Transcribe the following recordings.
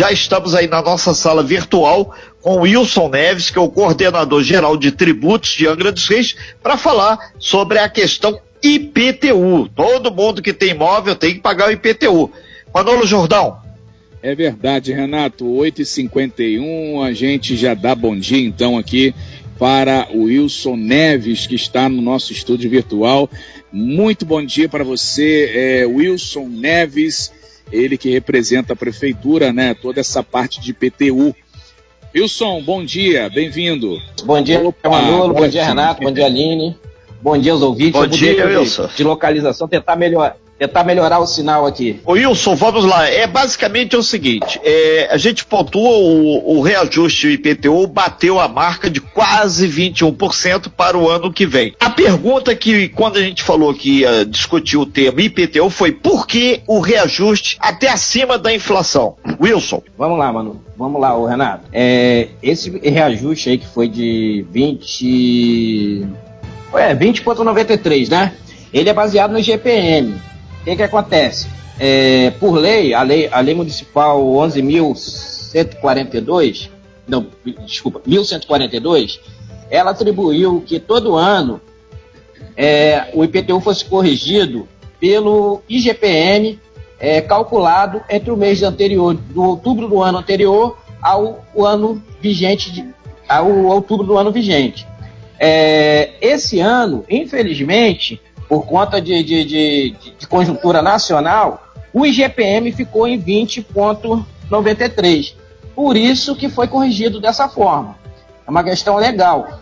Já estamos aí na nossa sala virtual com Wilson Neves, que é o coordenador geral de tributos de Angra dos Reis, para falar sobre a questão IPTU. Todo mundo que tem imóvel tem que pagar o IPTU. Manolo Jordão. É verdade, Renato. 8h51, a gente já dá bom dia então aqui para o Wilson Neves, que está no nosso estúdio virtual. Muito bom dia para você, é, Wilson Neves, ele que representa a prefeitura, né? Toda essa parte de IPTU. Wilson, bom dia, bem-vindo. Bom dia, Manolo, bom dia, Renato, bom dia, Aline. Bom dia aos ouvintes. Bom dia, Wilson. De localização, tentar melhor, tentar melhorar o sinal aqui. Ô Wilson, vamos lá. É basicamente é o seguinte: é, a gente pontua o, o reajuste do IPTU bateu a marca de quase 21% para o ano que vem. A pergunta que, quando a gente falou que ia discutir o tema IPTU, foi por que o reajuste até acima da inflação? Wilson. Vamos lá, mano. Vamos lá, ô Renato. É, esse reajuste aí que foi de 20. É, 20,93, né? Ele é baseado no IGPM. O que, que acontece? É, por lei, a lei, a lei municipal 11.142, não, desculpa, 1142, ela atribuiu que todo ano é, o IPTU fosse corrigido pelo IGPM é, calculado entre o mês anterior, do outubro do ano anterior ao ano vigente, de, ao outubro do ano vigente. É, esse ano, infelizmente, por conta de, de, de, de conjuntura nacional, o IGPM ficou em 20,93. Por isso que foi corrigido dessa forma. É uma questão legal.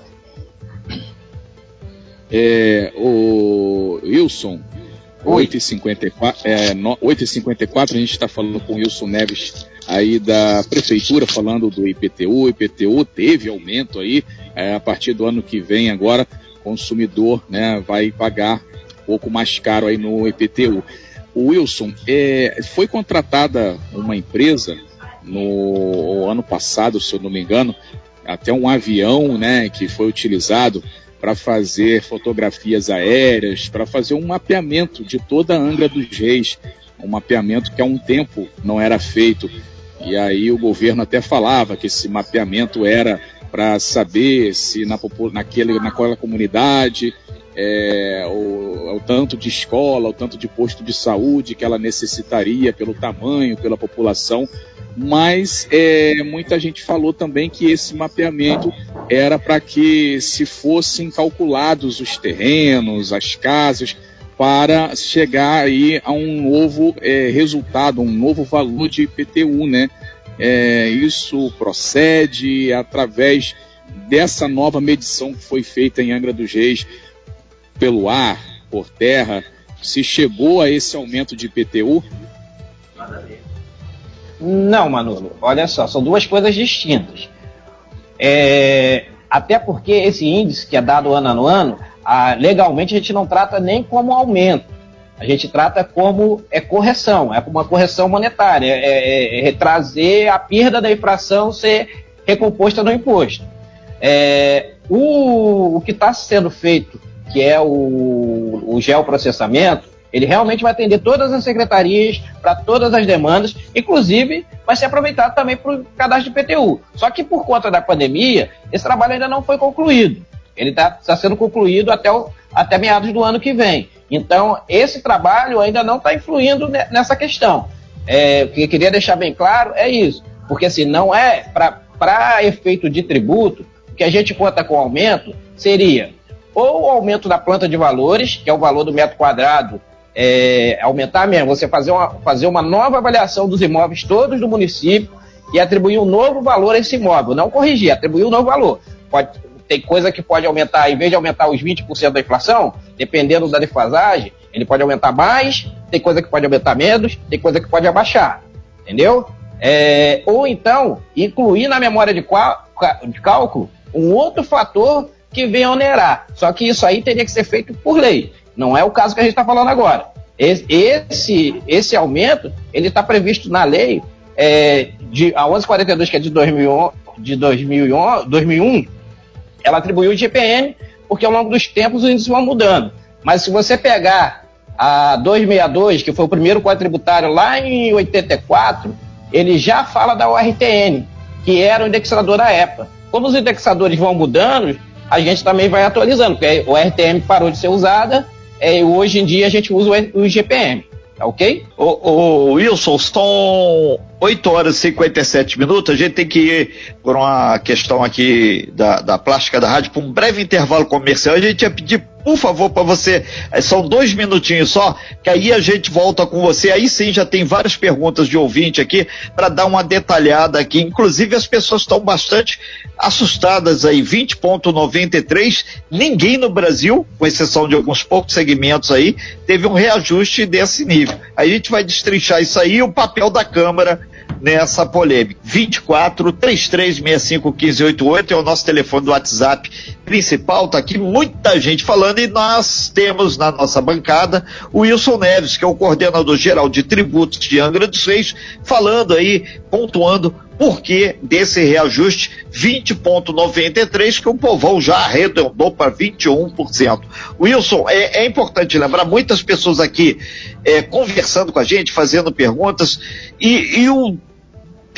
É, o Wilson, 8h54, é, 8h54 a gente está falando com o Wilson Neves aí da prefeitura, falando do IPTU. O IPTU teve aumento aí, é, a partir do ano que vem agora, consumidor né, vai pagar pouco mais caro aí no IPTU. O Wilson, é, foi contratada uma empresa no ano passado, se eu não me engano, até um avião, né, que foi utilizado para fazer fotografias aéreas, para fazer um mapeamento de toda a Angra dos Reis, um mapeamento que há um tempo não era feito. E aí o governo até falava que esse mapeamento era para saber se na, naquele, naquela comunidade é, o, o, tanto de escola, o tanto de posto de saúde que ela necessitaria pelo tamanho, pela população, mas é, muita gente falou também que esse mapeamento era para que se fossem calculados os terrenos, as casas, para chegar aí a um novo é, resultado, um novo valor de IPTU, né? É, isso procede através dessa nova medição que foi feita em Angra dos Reis pelo ar, por terra, se chegou a esse aumento de IPTU? Não, Manolo. Olha só, são duas coisas distintas. É, até porque esse índice que é dado ano a ano, a, legalmente a gente não trata nem como aumento. A gente trata como é correção, é uma correção monetária, é, é, é trazer a perda da inflação ser recomposta no imposto. É, o, o que está sendo feito que é o, o geoprocessamento, ele realmente vai atender todas as secretarias, para todas as demandas, inclusive vai ser aproveitado também para o cadastro de PTU. Só que por conta da pandemia, esse trabalho ainda não foi concluído. Ele está tá sendo concluído até, o, até meados do ano que vem. Então, esse trabalho ainda não está influindo nessa questão. É, o que eu queria deixar bem claro é isso. Porque assim, não é para efeito de tributo, o que a gente conta com aumento seria ou o aumento da planta de valores, que é o valor do metro quadrado, é, aumentar mesmo, você fazer uma, fazer uma nova avaliação dos imóveis todos do município e atribuir um novo valor a esse imóvel, não corrigir, atribuir um novo valor. Pode, tem coisa que pode aumentar, em vez de aumentar os 20% da inflação, dependendo da defasagem, ele pode aumentar mais, tem coisa que pode aumentar menos, tem coisa que pode abaixar, entendeu? É, ou então, incluir na memória de, de cálculo um outro fator que venha onerar. Só que isso aí teria que ser feito por lei. Não é o caso que a gente está falando agora. Esse, esse aumento ele está previsto na lei é, de, a 1142, que é de, 2001, de 2001, 2001, ela atribuiu o GPM, porque ao longo dos tempos os índices vão mudando. Mas se você pegar a 262, que foi o primeiro quadro tributário lá em 84, ele já fala da URTN, que era o indexador da época. Como os indexadores vão mudando, a gente também vai atualizando, porque o RTM parou de ser usada, é, hoje em dia a gente usa o, o GPM. Tá ok? Ô, ô, Wilson, são 8 horas e 57 minutos. A gente tem que ir por uma questão aqui da, da plástica da rádio para um breve intervalo comercial. A gente ia pedir por favor, para você, eh, são dois minutinhos só, que aí a gente volta com você. Aí sim já tem várias perguntas de ouvinte aqui para dar uma detalhada aqui. Inclusive as pessoas estão bastante assustadas aí. 20,93. Ninguém no Brasil, com exceção de alguns poucos segmentos aí, teve um reajuste desse nível. Aí a gente vai destrinchar isso aí e o papel da Câmara nessa polêmica. 24 3365 1588 é o nosso telefone do WhatsApp principal. Tá aqui muita gente falando e nós temos na nossa bancada o Wilson Neves, que é o coordenador geral de tributos de Angra dos Reis, falando aí, pontuando por que desse reajuste 20,93 que o povão já arredondou para 21%. Wilson, é, é, importante lembrar, muitas pessoas aqui é, conversando com a gente, fazendo perguntas, e, e o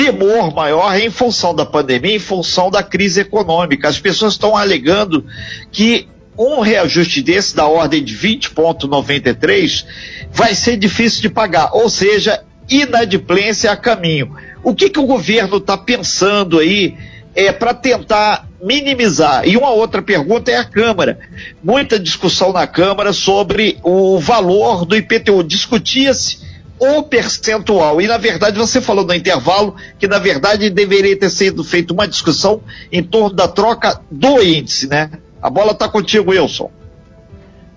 temor maior em função da pandemia, em função da crise econômica. As pessoas estão alegando que um reajuste desse da ordem de 20,93 vai ser difícil de pagar, ou seja, inadimplência a caminho. O que, que o governo está pensando aí é, para tentar minimizar? E uma outra pergunta é a Câmara. Muita discussão na Câmara sobre o valor do IPTU. Discutia-se o percentual. E na verdade você falou no intervalo que na verdade deveria ter sido feita uma discussão em torno da troca do índice, né? A bola está contigo, Wilson.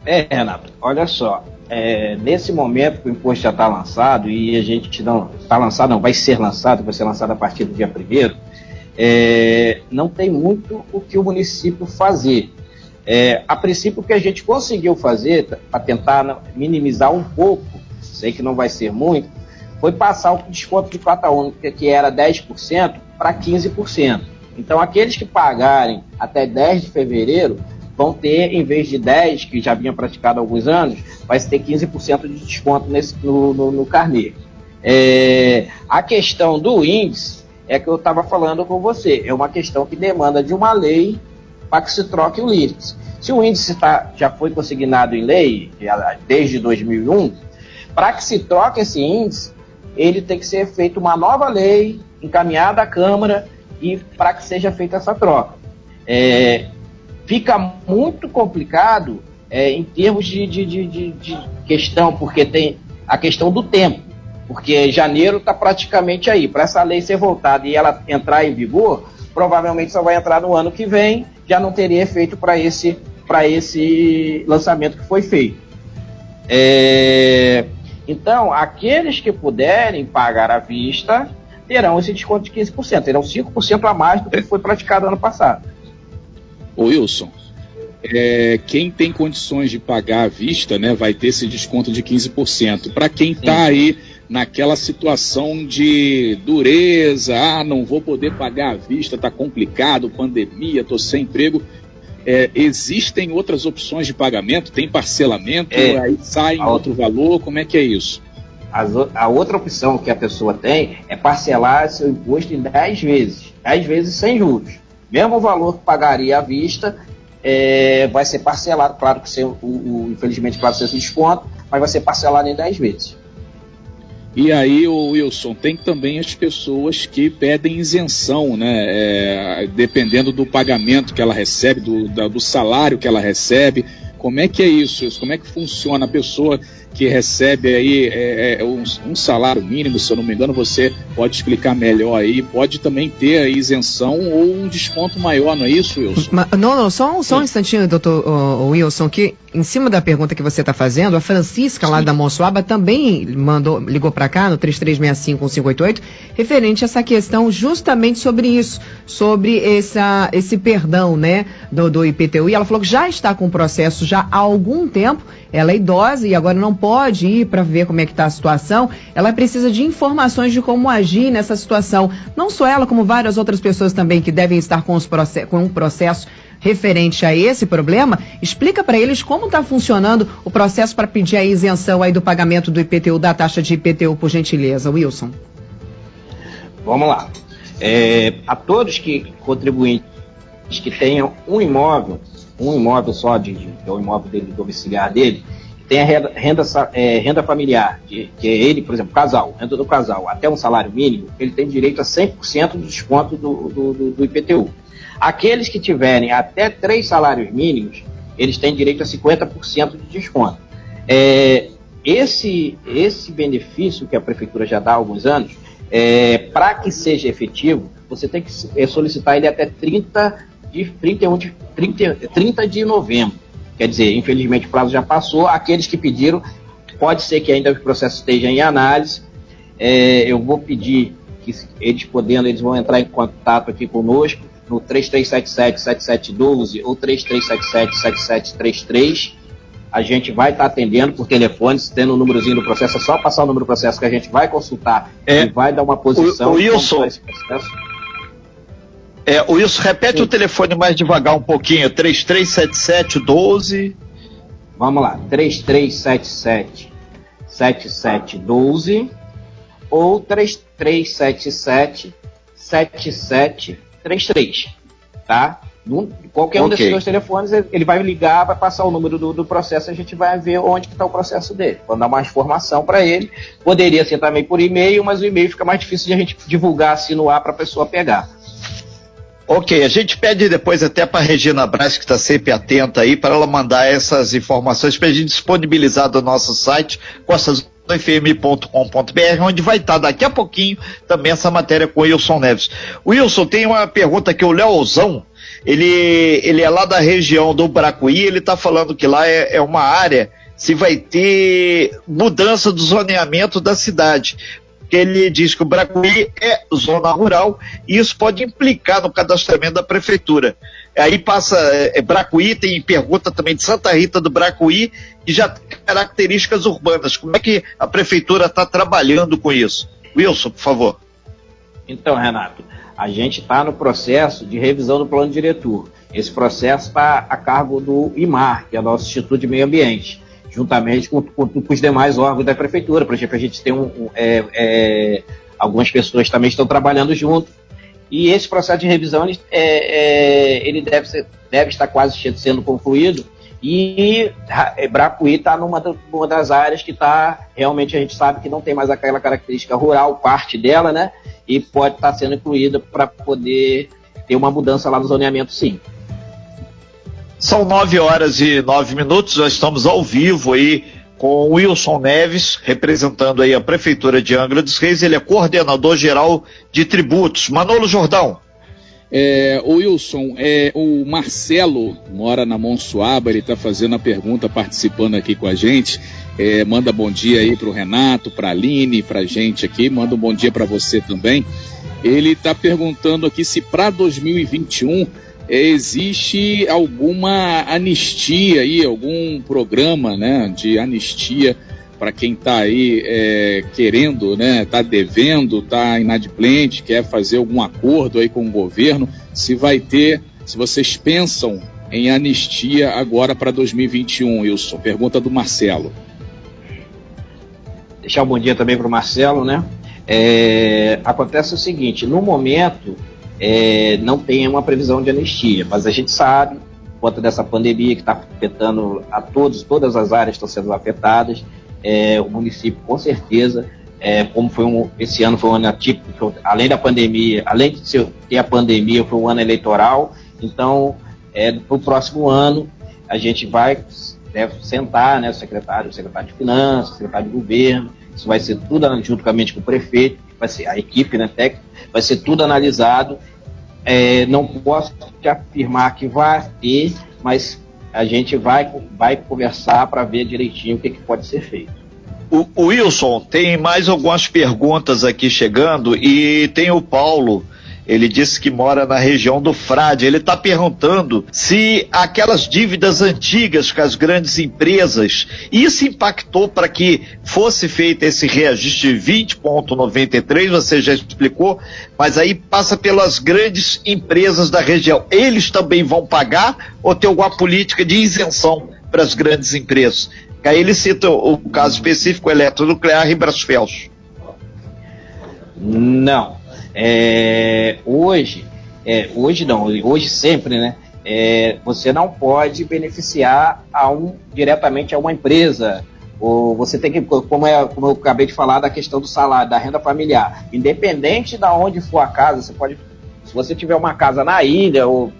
É, Renato, olha só. É, nesse momento que o imposto já está lançado e a gente não está lançado, não, vai ser lançado, vai ser lançado a partir do dia primeiro, é, não tem muito o que o município fazer. É, a princípio, o que a gente conseguiu fazer para tentar minimizar um pouco sei que não vai ser muito, foi passar o desconto de cota única, que era 10%, para 15%. Então, aqueles que pagarem até 10 de fevereiro vão ter, em vez de 10, que já vinha praticado há alguns anos, vai ter 15% de desconto nesse, no, no, no carnê. É, a questão do índice é que eu estava falando com você, é uma questão que demanda de uma lei para que se troque o índice. Se o índice tá, já foi consignado em lei desde 2001, para que se troque esse índice, ele tem que ser feita uma nova lei, encaminhada à Câmara, e para que seja feita essa troca. É, fica muito complicado é, em termos de, de, de, de, questão, porque tem a questão do tempo. Porque janeiro está praticamente aí. Para essa lei ser voltada e ela entrar em vigor, provavelmente só vai entrar no ano que vem, já não teria efeito para esse, esse lançamento que foi feito. É, então, aqueles que puderem pagar à vista terão esse desconto de 15%, terão 5% a mais do que foi praticado ano passado. Ô Wilson, é, quem tem condições de pagar à vista, né, vai ter esse desconto de 15%. Para quem está aí naquela situação de dureza, ah, não vou poder pagar à vista, está complicado, pandemia, estou sem emprego, é, existem outras opções de pagamento? Tem parcelamento? É, aí sai em outro valor? Como é que é isso? a outra opção que a pessoa tem é parcelar seu imposto em 10 vezes, 10 vezes sem juros. Mesmo o valor que pagaria à vista é, vai ser parcelado, claro que sem o, o, infelizmente, claro, esse desconto, mas vai ser parcelado em 10 vezes. E aí, o Wilson, tem também as pessoas que pedem isenção, né? É, dependendo do pagamento que ela recebe, do, do salário que ela recebe. Como é que é isso? Como é que funciona a pessoa que recebe aí é, é, um, um, salário mínimo, se eu não me engano, você pode explicar melhor aí, pode também ter a isenção ou um desconto maior, não é isso, Wilson? não, não, só, só um instantinho, doutor Wilson, que em cima da pergunta que você está fazendo, a Francisca lá Sim. da Monsuaba também mandou, ligou para cá no 33651588, referente a essa questão justamente sobre isso, sobre essa, esse perdão, né, do, do IPTU, e ela falou que já está com o processo já há algum tempo, ela é idosa e agora não pode ir para ver como é que está a situação, ela precisa de informações de como agir nessa situação. Não só ela, como várias outras pessoas também que devem estar com, os com um processo referente a esse problema, explica para eles como está funcionando o processo para pedir a isenção aí do pagamento do IPTU, da taxa de IPTU, por gentileza, Wilson. Vamos lá. É, a todos que contribuintes que tenham um imóvel, um imóvel só de, de que é o imóvel dele, domiciliar dele, tem a renda, renda, é, renda familiar, que, que, é ele, por exemplo, casal, renda do casal, até um salário mínimo, ele tem direito a 100% do desconto do, do, do, do, IPTU. Aqueles que tiverem até três salários mínimos, eles têm direito a 50% de desconto. É, esse, esse benefício que a prefeitura já dá há alguns anos, é, para que seja efetivo, você tem que é, solicitar ele até 30 de, 31 de, 30, 30 de novembro. Quer dizer, infelizmente o prazo já passou. Aqueles que pediram, pode ser que ainda o processo esteja em análise. É, eu vou pedir que eles podendo, eles vão entrar em contato aqui conosco no 3377-7712 ou 3377-7733. A gente vai estar atendendo por telefone, se tendo o um númerozinho do processo, é só passar o número do processo que a gente vai consultar é, e vai dar uma posição. O, o Wilson, é, Wilson, repete Sim. o telefone mais devagar um pouquinho. 3377-12. Vamos lá. 3377-7712 ou 3377-7733. Tá? qualquer um okay. desses dois telefones, ele vai ligar, vai passar o número do, do processo, a gente vai ver onde está o processo dele. Vamos dar mais informação para ele. Poderia ser também por e-mail, mas o e-mail fica mais difícil de a gente divulgar assim no ar para a pessoa pegar. Ok, a gente pede depois até para Regina Braz, que está sempre atenta aí, para ela mandar essas informações para a gente disponibilizar do nosso site, costasfm.com.br, onde vai estar tá daqui a pouquinho também essa matéria com o Wilson Neves. Wilson, tem uma pergunta que o Leozão, ele, ele é lá da região do Bracuí, ele está falando que lá é, é uma área se vai ter mudança do zoneamento da cidade que ele diz que o Bracuí é zona rural e isso pode implicar no cadastramento da prefeitura. Aí passa, é, Bracuí tem pergunta também de Santa Rita do Bracuí, que já tem características urbanas. Como é que a prefeitura está trabalhando com isso? Wilson, por favor. Então, Renato, a gente está no processo de revisão do plano diretor. Esse processo está a cargo do IMAR, que é o nosso Instituto de Meio Ambiente juntamente com, com, com, os demais órgãos da prefeitura. Por exemplo, a gente tem um, um é, é, algumas pessoas também estão trabalhando junto. E esse processo de revisão ele, é, é ele deve, ser, deve estar quase sendo concluído. E é, Bracuí está numa uma das áreas que está realmente a gente sabe que não tem mais aquela característica rural, parte dela, né? E pode estar tá sendo incluída para poder ter uma mudança lá no zoneamento, sim. São nove horas e nove minutos, nós estamos ao vivo aí com o Wilson Neves, representando aí a Prefeitura de Angra dos Reis, ele é coordenador geral de tributos. Manolo Jordão. É, o Wilson, é, o Marcelo mora na Monsuaba, ele está fazendo a pergunta, participando aqui com a gente. É, manda bom dia aí para o Renato, para a Aline, para a gente aqui. Manda um bom dia para você também. Ele está perguntando aqui se para 2021 existe alguma anistia aí, algum programa né, de anistia para quem está aí é, querendo, né, está devendo, está inadimplente, quer fazer algum acordo aí com o governo, se vai ter, se vocês pensam em anistia agora para 2021, Wilson. Pergunta do Marcelo. Deixar um bom dia também para o Marcelo, né? É, acontece o seguinte, no momento é, não tem uma previsão de anistia, mas a gente sabe, por conta dessa pandemia que está afetando a todos, todas as áreas estão sendo afetadas, é, o município com certeza, é, como foi um, esse ano foi um ano atípico, além da pandemia, além de ter a pandemia, foi um ano eleitoral, então é, para o próximo ano a gente vai deve sentar, né, o secretário, o secretário de finanças, o secretário de governo, isso vai ser tudo juntamente com o prefeito, vai ser a equipe né, técnica, vai ser tudo analisado. É, não posso te afirmar que vai ter, mas a gente vai, vai conversar para ver direitinho o que, que pode ser feito. O, o, Wilson, tem mais algumas perguntas aqui chegando e tem o Paulo ele disse que mora na região do Frade. Ele está perguntando se aquelas dívidas antigas com as grandes empresas, isso impactou para que fosse feito esse reajuste de 20,93, você já explicou, mas aí passa pelas grandes empresas da região. Eles também vão pagar ou tem alguma política de isenção para as grandes empresas? Aí ele cita o caso específico eletronuclear e Brasfels. Não, É, hoje, é, hoje não, hoje sempre, né? É, você não pode beneficiar a um, diretamente a uma empresa. Ou você tem que, como, é, como eu acabei de falar, da questão do salário, da renda familiar. Independente de onde for a casa, você pode. Se você tiver uma casa na ilha, ou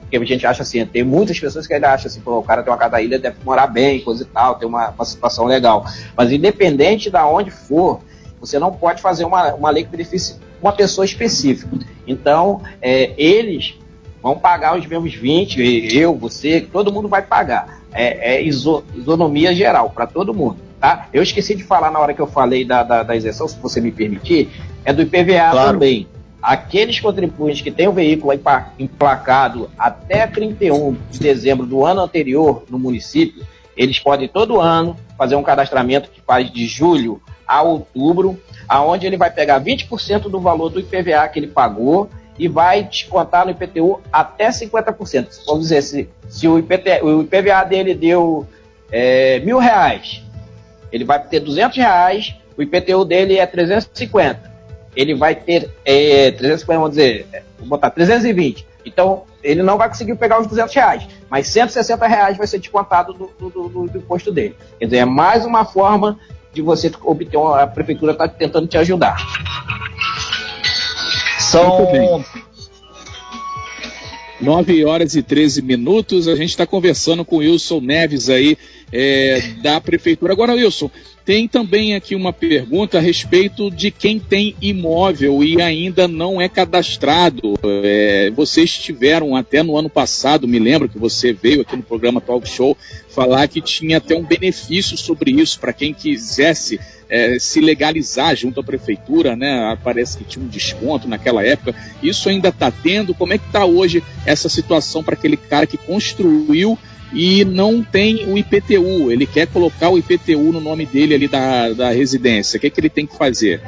porque a gente acha assim, tem muitas pessoas que ainda acham assim, o cara tem uma casa na ilha, deve morar bem, coisa e tal, tem uma, uma situação legal. Mas independente de onde for, você não pode fazer uma, uma lei que beneficie uma pessoa específica. Então, é, eles vão pagar os mesmos 20, eu, você, todo mundo vai pagar. É, é iso, isonomia geral para todo mundo. Tá? Eu esqueci de falar na hora que eu falei da, da, da isenção, se você me permitir, é do IPVA claro. também. Aqueles contribuintes que têm o veículo emplacado até 31 de dezembro do ano anterior no município, eles podem todo ano fazer um cadastramento que faz de julho a outubro, aonde ele vai pegar 20% do valor do IPVA que ele pagou e vai descontar no IPTU até 50%. Vamos dizer, se, se o, IPT, o IPVA dele deu é, mil reais, ele vai ter 200 reais, o IPTU dele é 350. Ele vai ter é, 350, vamos dizer, vou botar 320. Então, ele não vai conseguir pegar os 200 reais, mas 160 reais vai ser descontado do, do, do, do imposto dele. Quer dizer, é mais uma forma de você obter, uma, a prefeitura está tentando te ajudar. São 9 horas e 13 minutos. A gente está conversando com o Wilson Neves aí é, da Prefeitura. Agora, Wilson, tem também aqui uma pergunta a respeito de quem tem imóvel e ainda não é cadastrado. É, vocês tiveram até no ano passado, me lembro que você veio aqui no programa Talk Show falar que tinha até um benefício sobre isso para quem quisesse é, se legalizar junto à prefeitura, né? Parece que tinha um desconto naquela época. Isso ainda está tendo? Como é que está hoje essa situação para aquele cara que construiu e não tem o IPTU? Ele quer colocar o IPTU no nome dele ali da, da residência. O que, é que ele tem que fazer?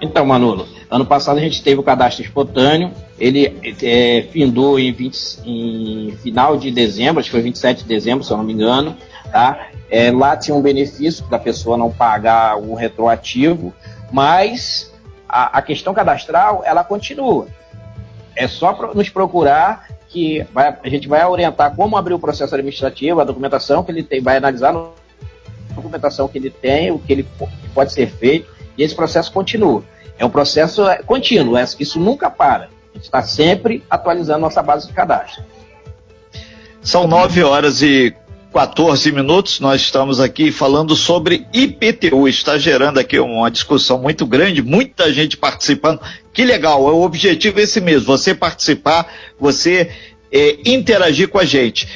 Então, Manolo, ano passado a gente teve o cadastro espontâneo, ele é, findou em, 20, em final de dezembro, acho que foi 27 de dezembro, se eu não me engano, tá? É, lá tinha um benefício da pessoa não pagar o retroativo, mas a, a questão cadastral ela continua. É só nos procurar que vai, a gente vai orientar como abrir o processo administrativo, a documentação que ele tem, vai analisar a documentação que ele tem, o que ele pode ser feito, e esse processo continua. É um processo é, contínuo, é, isso nunca para. A gente está sempre atualizando nossa base de cadastro. São nove horas e 14 minutos, nós estamos aqui falando sobre IPTU. Está gerando aqui uma discussão muito grande, muita gente participando. Que legal, o objetivo é esse mesmo: você participar, você é, interagir com a gente.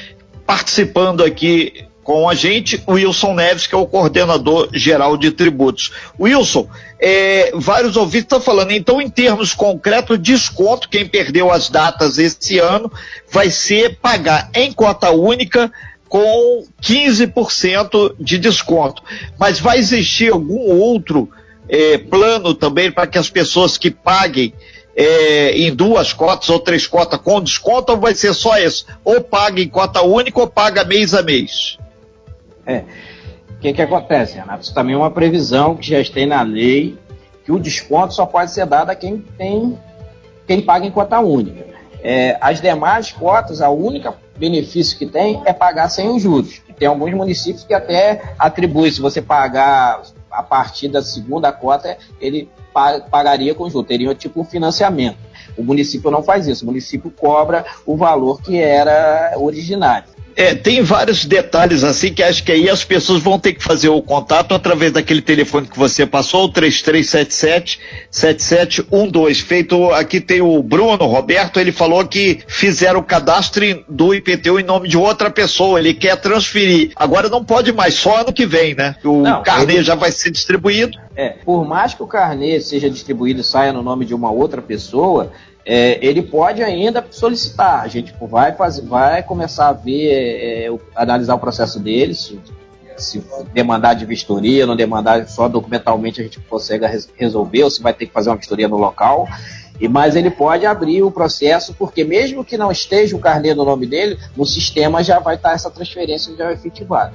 Participando aqui com a gente, Wilson Neves, que é o coordenador geral de tributos. Wilson, é, vários ouvintes estão falando, então, em termos concretos, desconto, quem perdeu as datas esse ano, vai ser pagar em cota única com 15% de desconto. Mas vai existir algum outro é, plano também para que as pessoas que paguem é, em duas cotas ou três cotas com desconto ou vai ser só isso? Ou paga em cota única ou paga mês a mês? É. O que, que acontece, Renato? Isso também é uma previsão que já está na lei que o desconto só pode ser dado a quem tem quem paga em cota única. É, as demais cotas, a única benefício que tem é pagar sem os juros. Tem alguns municípios que até atribuem, se você pagar a partir da segunda cota, ele pagaria com juros, teria tipo um financiamento. O município não faz isso, o município cobra o valor que era originário. É, tem vários detalhes assim que acho que aí as pessoas vão ter que fazer o contato através daquele telefone que você passou, o 3377-7712. Feito aqui tem o Bruno Roberto, ele falou que fizeram o cadastro do IPTU em nome de outra pessoa, ele quer transferir. Agora não pode mais, só ano que vem, né? O não, carnê ele... já vai ser distribuído. É, por mais que o carnê seja distribuído e saia no nome de uma outra pessoa, é, ele pode ainda solicitar. A gente vai, fazer, vai começar a ver, é, é analisar o processo dele, se, se, demandar de vistoria, não demandar só documentalmente a gente consegue resolver, ou se vai ter que fazer uma vistoria no local. E, mas ele pode abrir o processo, porque mesmo que não esteja o carnê no nome dele, no sistema já vai estar essa transferência já efetivada.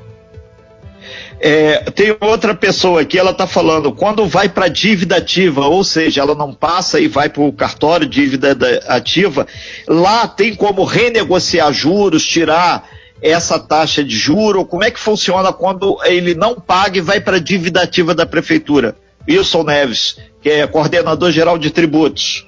É, tem outra pessoa aqui, ela está falando, quando vai para dívida ativa, ou seja, ela não passa e vai para o cartório dívida ativa, lá tem como renegociar juros, tirar essa taxa de juro? Como é que funciona quando ele não paga e vai para dívida ativa da prefeitura? Wilson Neves, que é coordenador geral de tributos.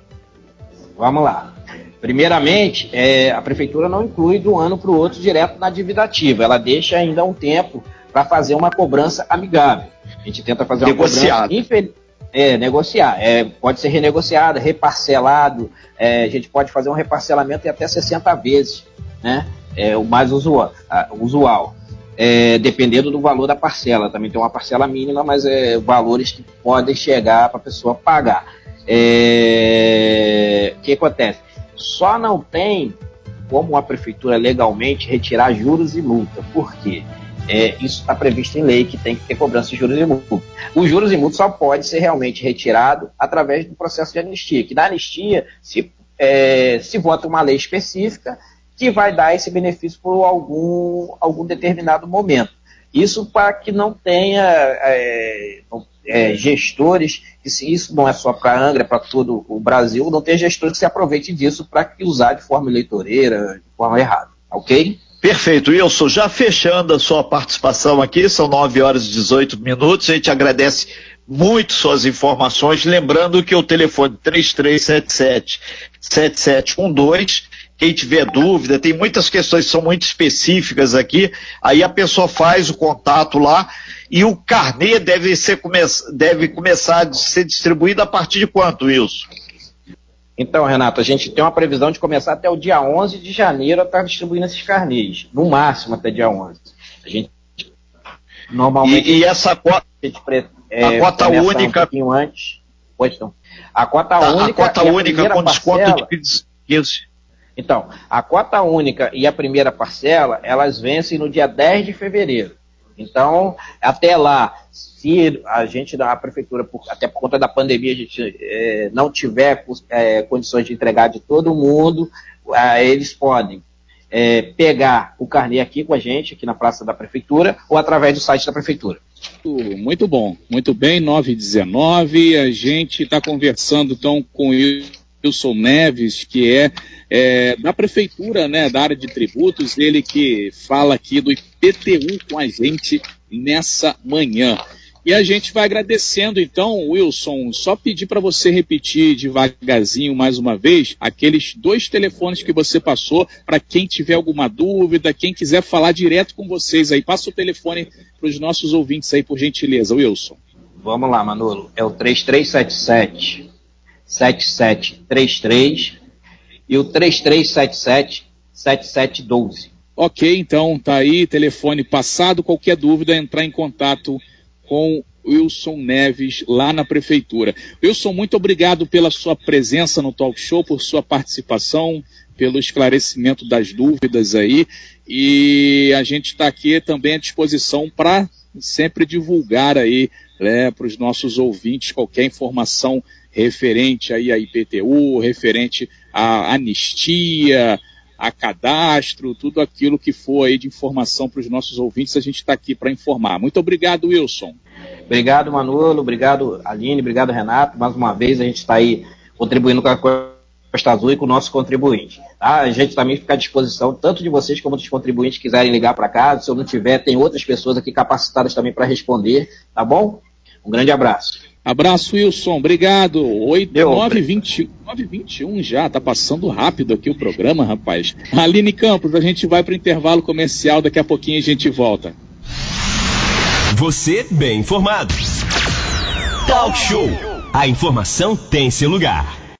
Vamos lá. Primeiramente, é, a prefeitura não inclui de um ano para o outro direto na dívida ativa. Ela deixa ainda um tempo para fazer uma cobrança amigável. A gente tenta fazer uma Negociado. cobrança infel... é, negociar. É, pode ser renegociada, reparcelado. É, a gente pode fazer um reparcelamento em até 60 vezes, né? É o mais usual. usual. É, dependendo do valor da parcela. Também tem uma parcela mínima, mas é valores que podem chegar para a pessoa pagar. É, o que acontece? Só não tem como a prefeitura legalmente retirar juros e multa. Por quê? É, isso está previsto em lei que tem que ter cobrança de juros e multa. Os juros e multa só pode ser realmente retirado através do processo de anistia, que na anistia se, é, se vota uma lei específica que vai dar esse benefício por algum, algum determinado momento. Isso para que não tenha é, é, gestores, que se isso não é só para Angra, é para todo o Brasil, não tem gestores que se aproveitem disso para usar de forma eleitoreira, de forma errada, ok? Perfeito, Wilson. Já fechando a sua participação aqui, são 9 horas e 18 minutos. A gente agradece muito suas informações. Lembrando que o telefone 3377 7712 quem tiver dúvida, tem muitas questões que são muito específicas aqui, aí a pessoa faz o contato lá e o carnê deve, ser, deve começar a ser distribuído a partir de quanto, Wilson? Então, Renato, a gente tem uma previsão de começar até o dia 11 de janeiro a estar distribuindo esses carnês, no máximo até dia 11. A gente normalmente e, e essa cota, a, gente, é, a cota única um antes. Pois não. A cota a, única, a cota única com parcela, desconto de 15 então, a cota única e a primeira parcela, elas vencem no dia 10 de fevereiro. Então, até lá, se a gente, a prefeitura, por, até por conta da pandemia, a gente é, não tiver é, condições de entregar de todo mundo, é, eles podem é, pegar o carnê aqui com a gente, aqui na Praça da Prefeitura, ou através do site da Prefeitura. Muito bom, muito bem, 919, a gente está conversando então com Wilson Neves, que é é, da prefeitura, né, da área de tributos, ele que fala aqui do IPTU com a gente nessa manhã. E a gente vai agradecendo então, Wilson, só pedir para você repetir devagarzinho mais uma vez aqueles dois telefones que você passou para quem tiver alguma dúvida, quem quiser falar direto com vocês aí. Passa o telefone para os nossos ouvintes aí, por gentileza, Wilson. Vamos lá, Manolo. É o 3377 7733 e o 3377 7712. Ok, então tá aí, telefone passado. Qualquer dúvida, entrar em contato com Wilson Neves lá na prefeitura. Wilson, muito obrigado pela sua presença no talk show, por sua participação, pelo esclarecimento das dúvidas aí. E a gente está aqui também à disposição para sempre divulgar aí né, para os nossos ouvintes qualquer informação referente aí a IPTU, referente a anistia, a cadastro, tudo aquilo que for aí de informação para os nossos ouvintes, a gente está aqui para informar. Muito obrigado, Wilson. Obrigado, Manolo, obrigado, Aline, obrigado, Renato. Mais uma vez a gente está aí contribuindo com a Costa Azul e com o nosso contribuinte. Tá? A gente também fica à disposição, tanto de vocês como dos contribuintes que quiserem ligar para cá. Se eu não tiver, tem outras pessoas aqui capacitadas também para responder, tá bom? Um grande abraço. Abraço, Wilson. Obrigado. 8, 9, 20, 9 21 já. Tá passando rápido aqui o programa, rapaz. Aline Campos, a gente vai para o intervalo comercial. Daqui a pouquinho a gente volta. Você bem informado. Talk Show. A informação tem seu lugar.